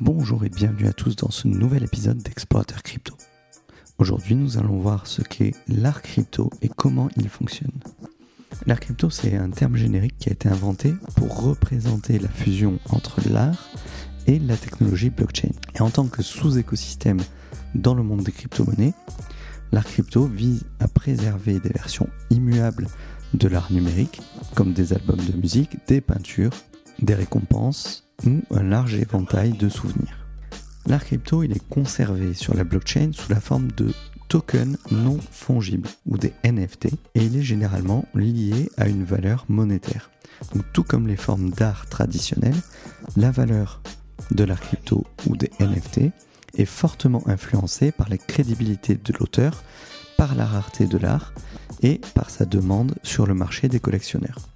Bonjour et bienvenue à tous dans ce nouvel épisode d'Explorateur Crypto. Aujourd'hui, nous allons voir ce qu'est l'art crypto et comment il fonctionne. L'art crypto, c'est un terme générique qui a été inventé pour représenter la fusion entre l'art et la technologie blockchain. Et en tant que sous-écosystème dans le monde des crypto-monnaies, l'art crypto vise à préserver des versions immuables de l'art numérique, comme des albums de musique, des peintures, des récompenses ou un large éventail de souvenirs. L'art crypto, il est conservé sur la blockchain sous la forme de tokens non fongibles ou des NFT et il est généralement lié à une valeur monétaire. Tout comme les formes d'art traditionnelles, la valeur de l'art crypto ou des NFT est fortement influencée par la crédibilité de l'auteur, par la rareté de l'art et par sa demande sur le marché des collectionneurs.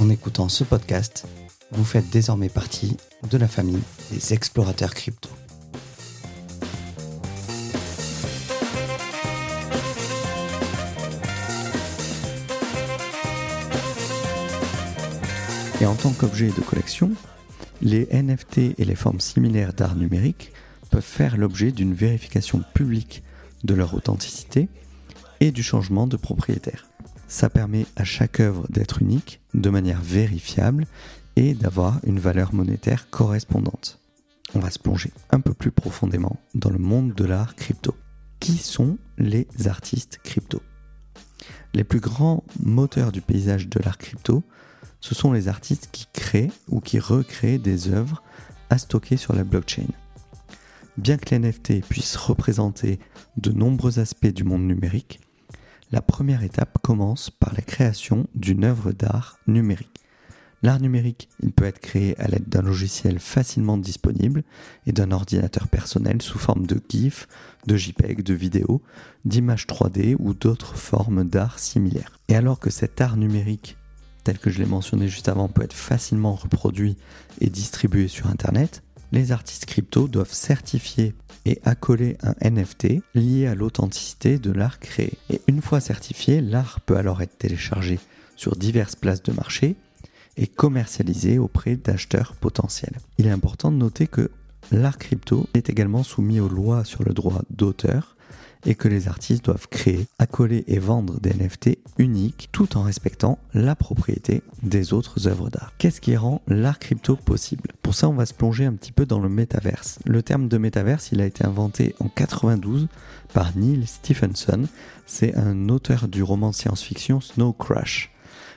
En écoutant ce podcast, vous faites désormais partie de la famille des explorateurs crypto. Et en tant qu'objet de collection, les NFT et les formes similaires d'art numérique peuvent faire l'objet d'une vérification publique de leur authenticité et du changement de propriétaire. Ça permet à chaque œuvre d'être unique de manière vérifiable et d'avoir une valeur monétaire correspondante. On va se plonger un peu plus profondément dans le monde de l'art crypto. Qui sont les artistes crypto? Les plus grands moteurs du paysage de l'art crypto, ce sont les artistes qui créent ou qui recréent des œuvres à stocker sur la blockchain. Bien que l'NFT puisse représenter de nombreux aspects du monde numérique, la première étape commence par la création d'une œuvre d'art numérique. L'art numérique, il peut être créé à l'aide d'un logiciel facilement disponible et d'un ordinateur personnel sous forme de GIF, de JPEG, de vidéos, d'images 3D ou d'autres formes d'art similaires. Et alors que cet art numérique, tel que je l'ai mentionné juste avant, peut être facilement reproduit et distribué sur Internet, les artistes crypto doivent certifier et accoler un NFT lié à l'authenticité de l'art créé. Et une fois certifié, l'art peut alors être téléchargé sur diverses places de marché et commercialisé auprès d'acheteurs potentiels. Il est important de noter que l'art crypto est également soumis aux lois sur le droit d'auteur et que les artistes doivent créer, accoler et vendre des NFT uniques tout en respectant la propriété des autres œuvres d'art. Qu'est-ce qui rend l'art crypto possible? Pour ça, on va se plonger un petit peu dans le métaverse. Le terme de métaverse, il a été inventé en 92 par Neil Stephenson. C'est un auteur du roman science-fiction Snow Crash.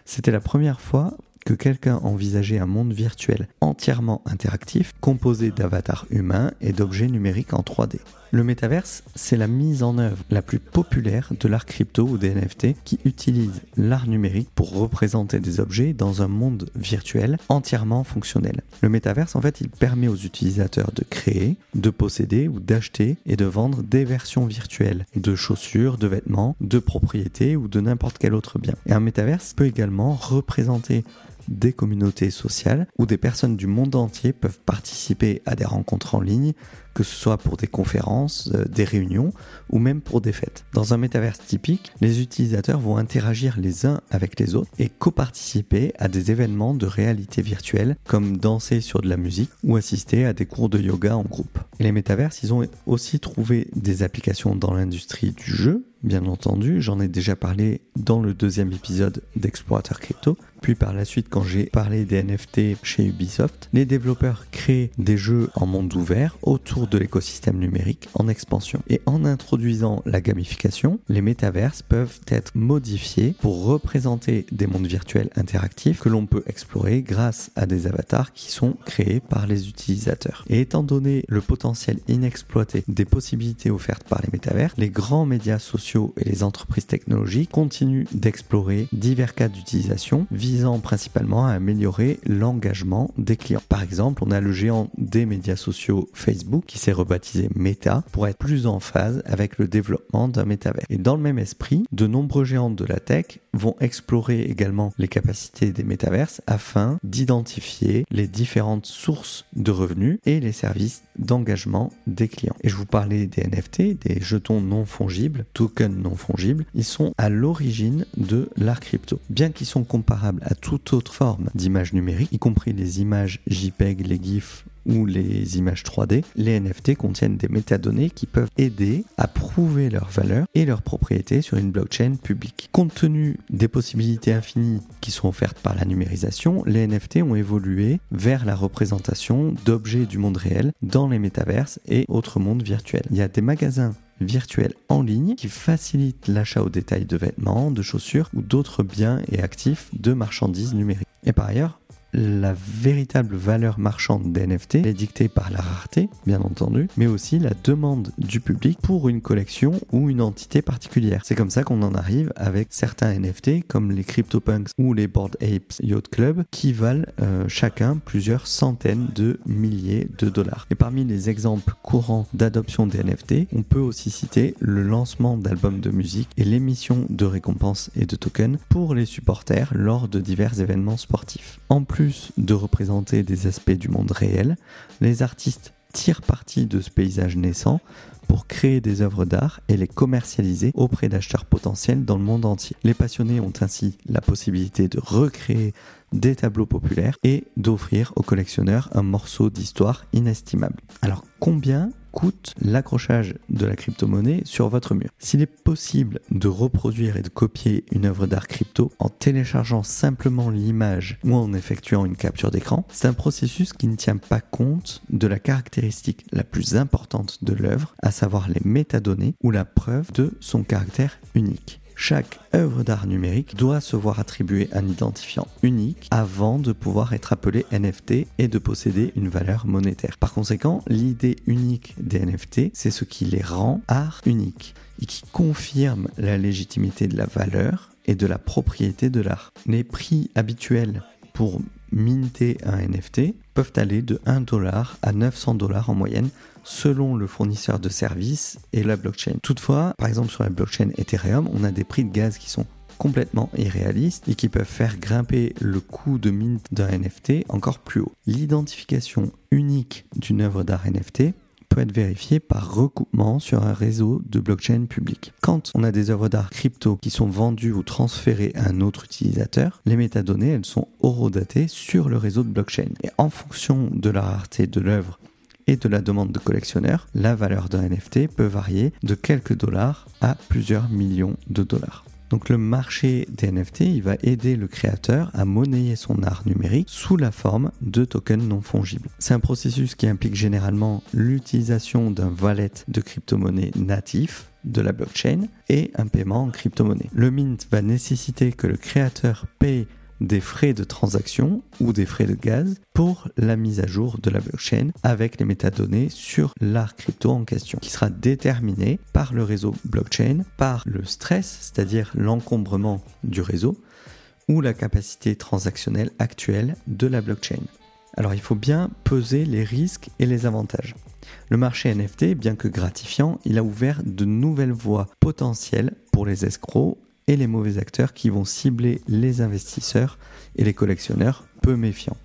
C'était la première fois que quelqu'un envisageait un monde virtuel entièrement interactif, composé d'avatars humains et d'objets numériques en 3D. Le métaverse, c'est la mise en œuvre la plus populaire de l'art crypto ou des NFT qui utilise l'art numérique pour représenter des objets dans un monde virtuel entièrement fonctionnel. Le métaverse, en fait, il permet aux utilisateurs de créer, de posséder ou d'acheter et de vendre des versions virtuelles de chaussures, de vêtements, de propriétés ou de n'importe quel autre bien. Et un métaverse peut également représenter des communautés sociales où des personnes du monde entier peuvent participer à des rencontres en ligne, que ce soit pour des conférences, euh, des réunions ou même pour des fêtes. Dans un métaverse typique, les utilisateurs vont interagir les uns avec les autres et coparticiper à des événements de réalité virtuelle comme danser sur de la musique ou assister à des cours de yoga en groupe. Les métaverses, ils ont aussi trouvé des applications dans l'industrie du jeu, bien entendu, j'en ai déjà parlé dans le deuxième épisode d'Explorateur Crypto, puis par la suite quand j'ai parlé des NFT chez Ubisoft, les développeurs créent des jeux en monde ouvert autour de l'écosystème numérique en expansion. Et en introduisant la gamification, les métaverses peuvent être modifiés pour représenter des mondes virtuels interactifs que l'on peut explorer grâce à des avatars qui sont créés par les utilisateurs. Et étant donné le potentiel inexploité des possibilités offertes par les métavers, les grands médias sociaux et les entreprises technologiques continuent d'explorer divers cas d'utilisation visant principalement à améliorer l'engagement des clients. Par exemple, on a le géant des médias sociaux Facebook qui s'est rebaptisé Meta pour être plus en phase avec le développement d'un métavers. Et dans le même esprit, de nombreux géants de la tech vont explorer également les capacités des métaverses afin d'identifier les différentes sources de revenus et les services d'engagement des clients. Et je vous parlais des NFT, des jetons non fongibles, non fongibles, ils sont à l'origine de l'art crypto. Bien qu'ils sont comparables à toute autre forme d'image numérique, y compris les images JPEG, les GIFs ou les images 3D, les NFT contiennent des métadonnées qui peuvent aider à prouver leur valeur et leur propriété sur une blockchain publique. Compte tenu des possibilités infinies qui sont offertes par la numérisation, les NFT ont évolué vers la représentation d'objets du monde réel dans les métaverses et autres mondes virtuels. Il y a des magasins virtuels en ligne qui facilitent l'achat au détail de vêtements, de chaussures ou d'autres biens et actifs de marchandises numériques. Et par ailleurs, la véritable valeur marchande des NFT est dictée par la rareté, bien entendu, mais aussi la demande du public pour une collection ou une entité particulière. C'est comme ça qu'on en arrive avec certains NFT comme les CryptoPunks ou les Board Apes Yacht Club qui valent euh, chacun plusieurs centaines de milliers de dollars. Et parmi les exemples courants d'adoption des NFT, on peut aussi citer le lancement d'albums de musique et l'émission de récompenses et de tokens pour les supporters lors de divers événements sportifs. En plus de représenter des aspects du monde réel, les artistes tirent parti de ce paysage naissant pour créer des œuvres d'art et les commercialiser auprès d'acheteurs potentiels dans le monde entier. Les passionnés ont ainsi la possibilité de recréer des tableaux populaires et d'offrir aux collectionneurs un morceau d'histoire inestimable. Alors combien coûte l'accrochage de la crypto-monnaie sur votre mur? S'il est possible de reproduire et de copier une œuvre d'art crypto en téléchargeant simplement l'image ou en effectuant une capture d'écran, c'est un processus qui ne tient pas compte de la caractéristique la plus importante de l'œuvre, à savoir les métadonnées ou la preuve de son caractère unique. Chaque œuvre d'art numérique doit se voir attribuer un identifiant unique avant de pouvoir être appelé NFT et de posséder une valeur monétaire. Par conséquent, l'idée unique des NFT, c'est ce qui les rend art unique et qui confirme la légitimité de la valeur et de la propriété de l'art. Les prix habituels pour minter un NFT peuvent aller de 1 dollar à 900 dollars en moyenne selon le fournisseur de services et la blockchain. Toutefois, par exemple sur la blockchain Ethereum, on a des prix de gaz qui sont complètement irréalistes et qui peuvent faire grimper le coût de mint d'un NFT encore plus haut. L'identification unique d'une œuvre d'art NFT peut être vérifiée par recoupement sur un réseau de blockchain public. Quand on a des œuvres d'art crypto qui sont vendues ou transférées à un autre utilisateur, les métadonnées, elles sont horodatées sur le réseau de blockchain. Et en fonction de la rareté de l'œuvre et de la demande de collectionneurs, la valeur d'un NFT peut varier de quelques dollars à plusieurs millions de dollars. Donc le marché des NFT, il va aider le créateur à monnayer son art numérique sous la forme de tokens non fongibles. C'est un processus qui implique généralement l'utilisation d'un wallet de crypto-monnaie natif de la blockchain et un paiement en crypto-monnaie. Le mint va nécessiter que le créateur paye des frais de transaction ou des frais de gaz pour la mise à jour de la blockchain avec les métadonnées sur l'art crypto en question, qui sera déterminé par le réseau blockchain, par le stress, c'est-à-dire l'encombrement du réseau, ou la capacité transactionnelle actuelle de la blockchain. Alors il faut bien peser les risques et les avantages. Le marché NFT, bien que gratifiant, il a ouvert de nouvelles voies potentielles pour les escrocs et les mauvais acteurs qui vont cibler les investisseurs et les collectionneurs peu méfiants.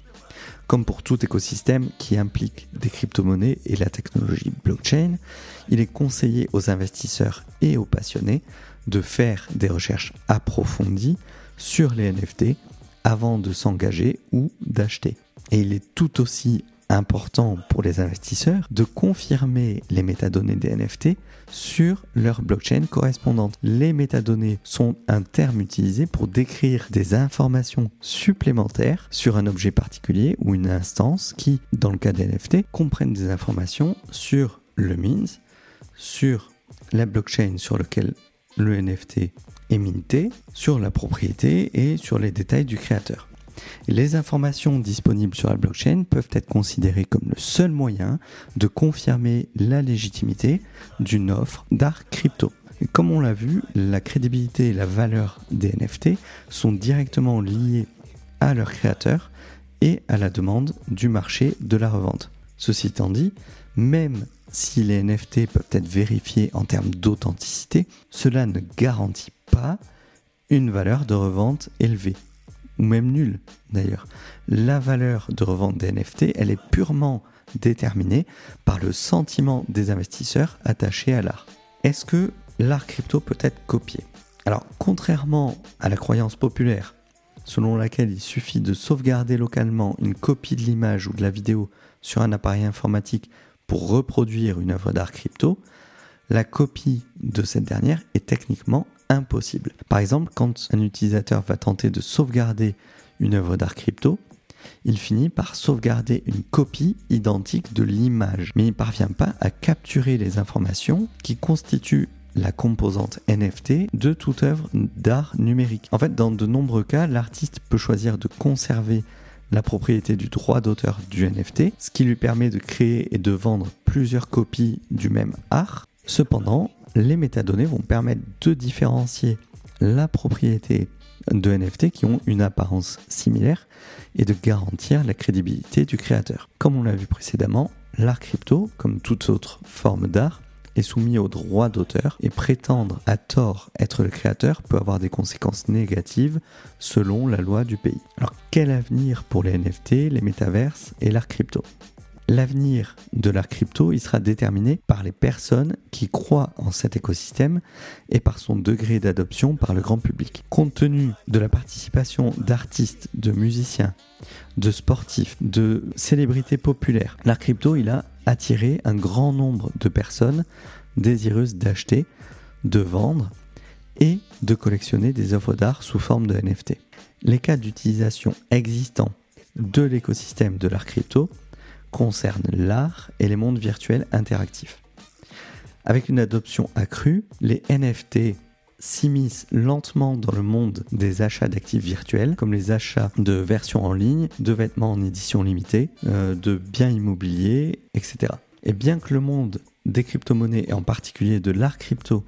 Comme pour tout écosystème qui implique des crypto-monnaies et la technologie blockchain, il est conseillé aux investisseurs et aux passionnés de faire des recherches approfondies sur les NFT avant de s'engager ou d'acheter. Et il est tout aussi important pour les investisseurs de confirmer les métadonnées des NFT sur leur blockchain correspondante. Les métadonnées sont un terme utilisé pour décrire des informations supplémentaires sur un objet particulier ou une instance qui, dans le cas des NFT, comprennent des informations sur le means, sur la blockchain sur laquelle le NFT est minté, sur la propriété et sur les détails du créateur. Les informations disponibles sur la blockchain peuvent être considérées comme le seul moyen de confirmer la légitimité d'une offre d'art crypto. comme on l'a vu, la crédibilité et la valeur des NFT sont directement liées à leur créateur et à la demande du marché de la revente. Ceci étant dit, même si les NFT peuvent être vérifiés en termes d'authenticité, cela ne garantit pas une valeur de revente élevée ou même nul d'ailleurs. La valeur de revente des NFT, elle est purement déterminée par le sentiment des investisseurs attachés à l'art. Est-ce que l'art crypto peut être copié? Alors, contrairement à la croyance populaire, selon laquelle il suffit de sauvegarder localement une copie de l'image ou de la vidéo sur un appareil informatique pour reproduire une œuvre d'art crypto, la copie de cette dernière est techniquement impossible. Par exemple, quand un utilisateur va tenter de sauvegarder une œuvre d'art crypto, il finit par sauvegarder une copie identique de l'image, mais il ne parvient pas à capturer les informations qui constituent la composante NFT de toute œuvre d'art numérique. En fait, dans de nombreux cas, l'artiste peut choisir de conserver la propriété du droit d'auteur du NFT, ce qui lui permet de créer et de vendre plusieurs copies du même art. Cependant, les métadonnées vont permettre de différencier la propriété de NFT qui ont une apparence similaire et de garantir la crédibilité du créateur. Comme on l'a vu précédemment, l'art crypto, comme toute autre forme d'art, est soumis au droit d'auteur et prétendre à tort être le créateur peut avoir des conséquences négatives selon la loi du pays. Alors quel avenir pour les NFT, les métaverses et l'art crypto? L'avenir de l'art crypto, il sera déterminé par les personnes qui croient en cet écosystème et par son degré d'adoption par le grand public. Compte tenu de la participation d'artistes, de musiciens, de sportifs, de célébrités populaires, l'art crypto, il a attiré un grand nombre de personnes désireuses d'acheter, de vendre et de collectionner des œuvres d'art sous forme de NFT. Les cas d'utilisation existants de l'écosystème de l'art crypto concerne l'art et les mondes virtuels interactifs. Avec une adoption accrue, les NFT s'immiscent lentement dans le monde des achats d'actifs virtuels, comme les achats de versions en ligne, de vêtements en édition limitée, euh, de biens immobiliers, etc. Et bien que le monde des crypto-monnaies et en particulier de l'art crypto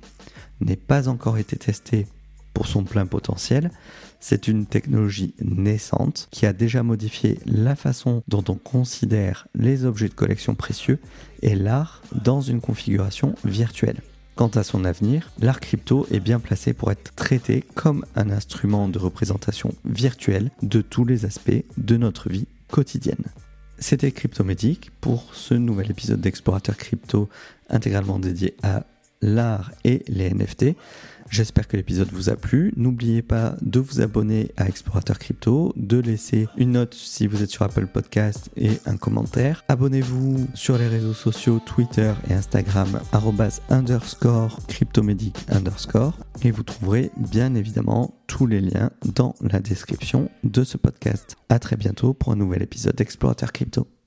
n'ait pas encore été testé pour son plein potentiel, c'est une technologie naissante qui a déjà modifié la façon dont on considère les objets de collection précieux et l'art dans une configuration virtuelle. Quant à son avenir, l'art crypto est bien placé pour être traité comme un instrument de représentation virtuelle de tous les aspects de notre vie quotidienne. C'était Cryptomédic pour ce nouvel épisode d'Explorateur Crypto intégralement dédié à l'art et les NFT. J'espère que l'épisode vous a plu. N'oubliez pas de vous abonner à Explorateur Crypto, de laisser une note si vous êtes sur Apple Podcast et un commentaire. Abonnez-vous sur les réseaux sociaux Twitter et Instagram underscore cryptomédic underscore et vous trouverez bien évidemment tous les liens dans la description de ce podcast. À très bientôt pour un nouvel épisode d'Explorateur Crypto.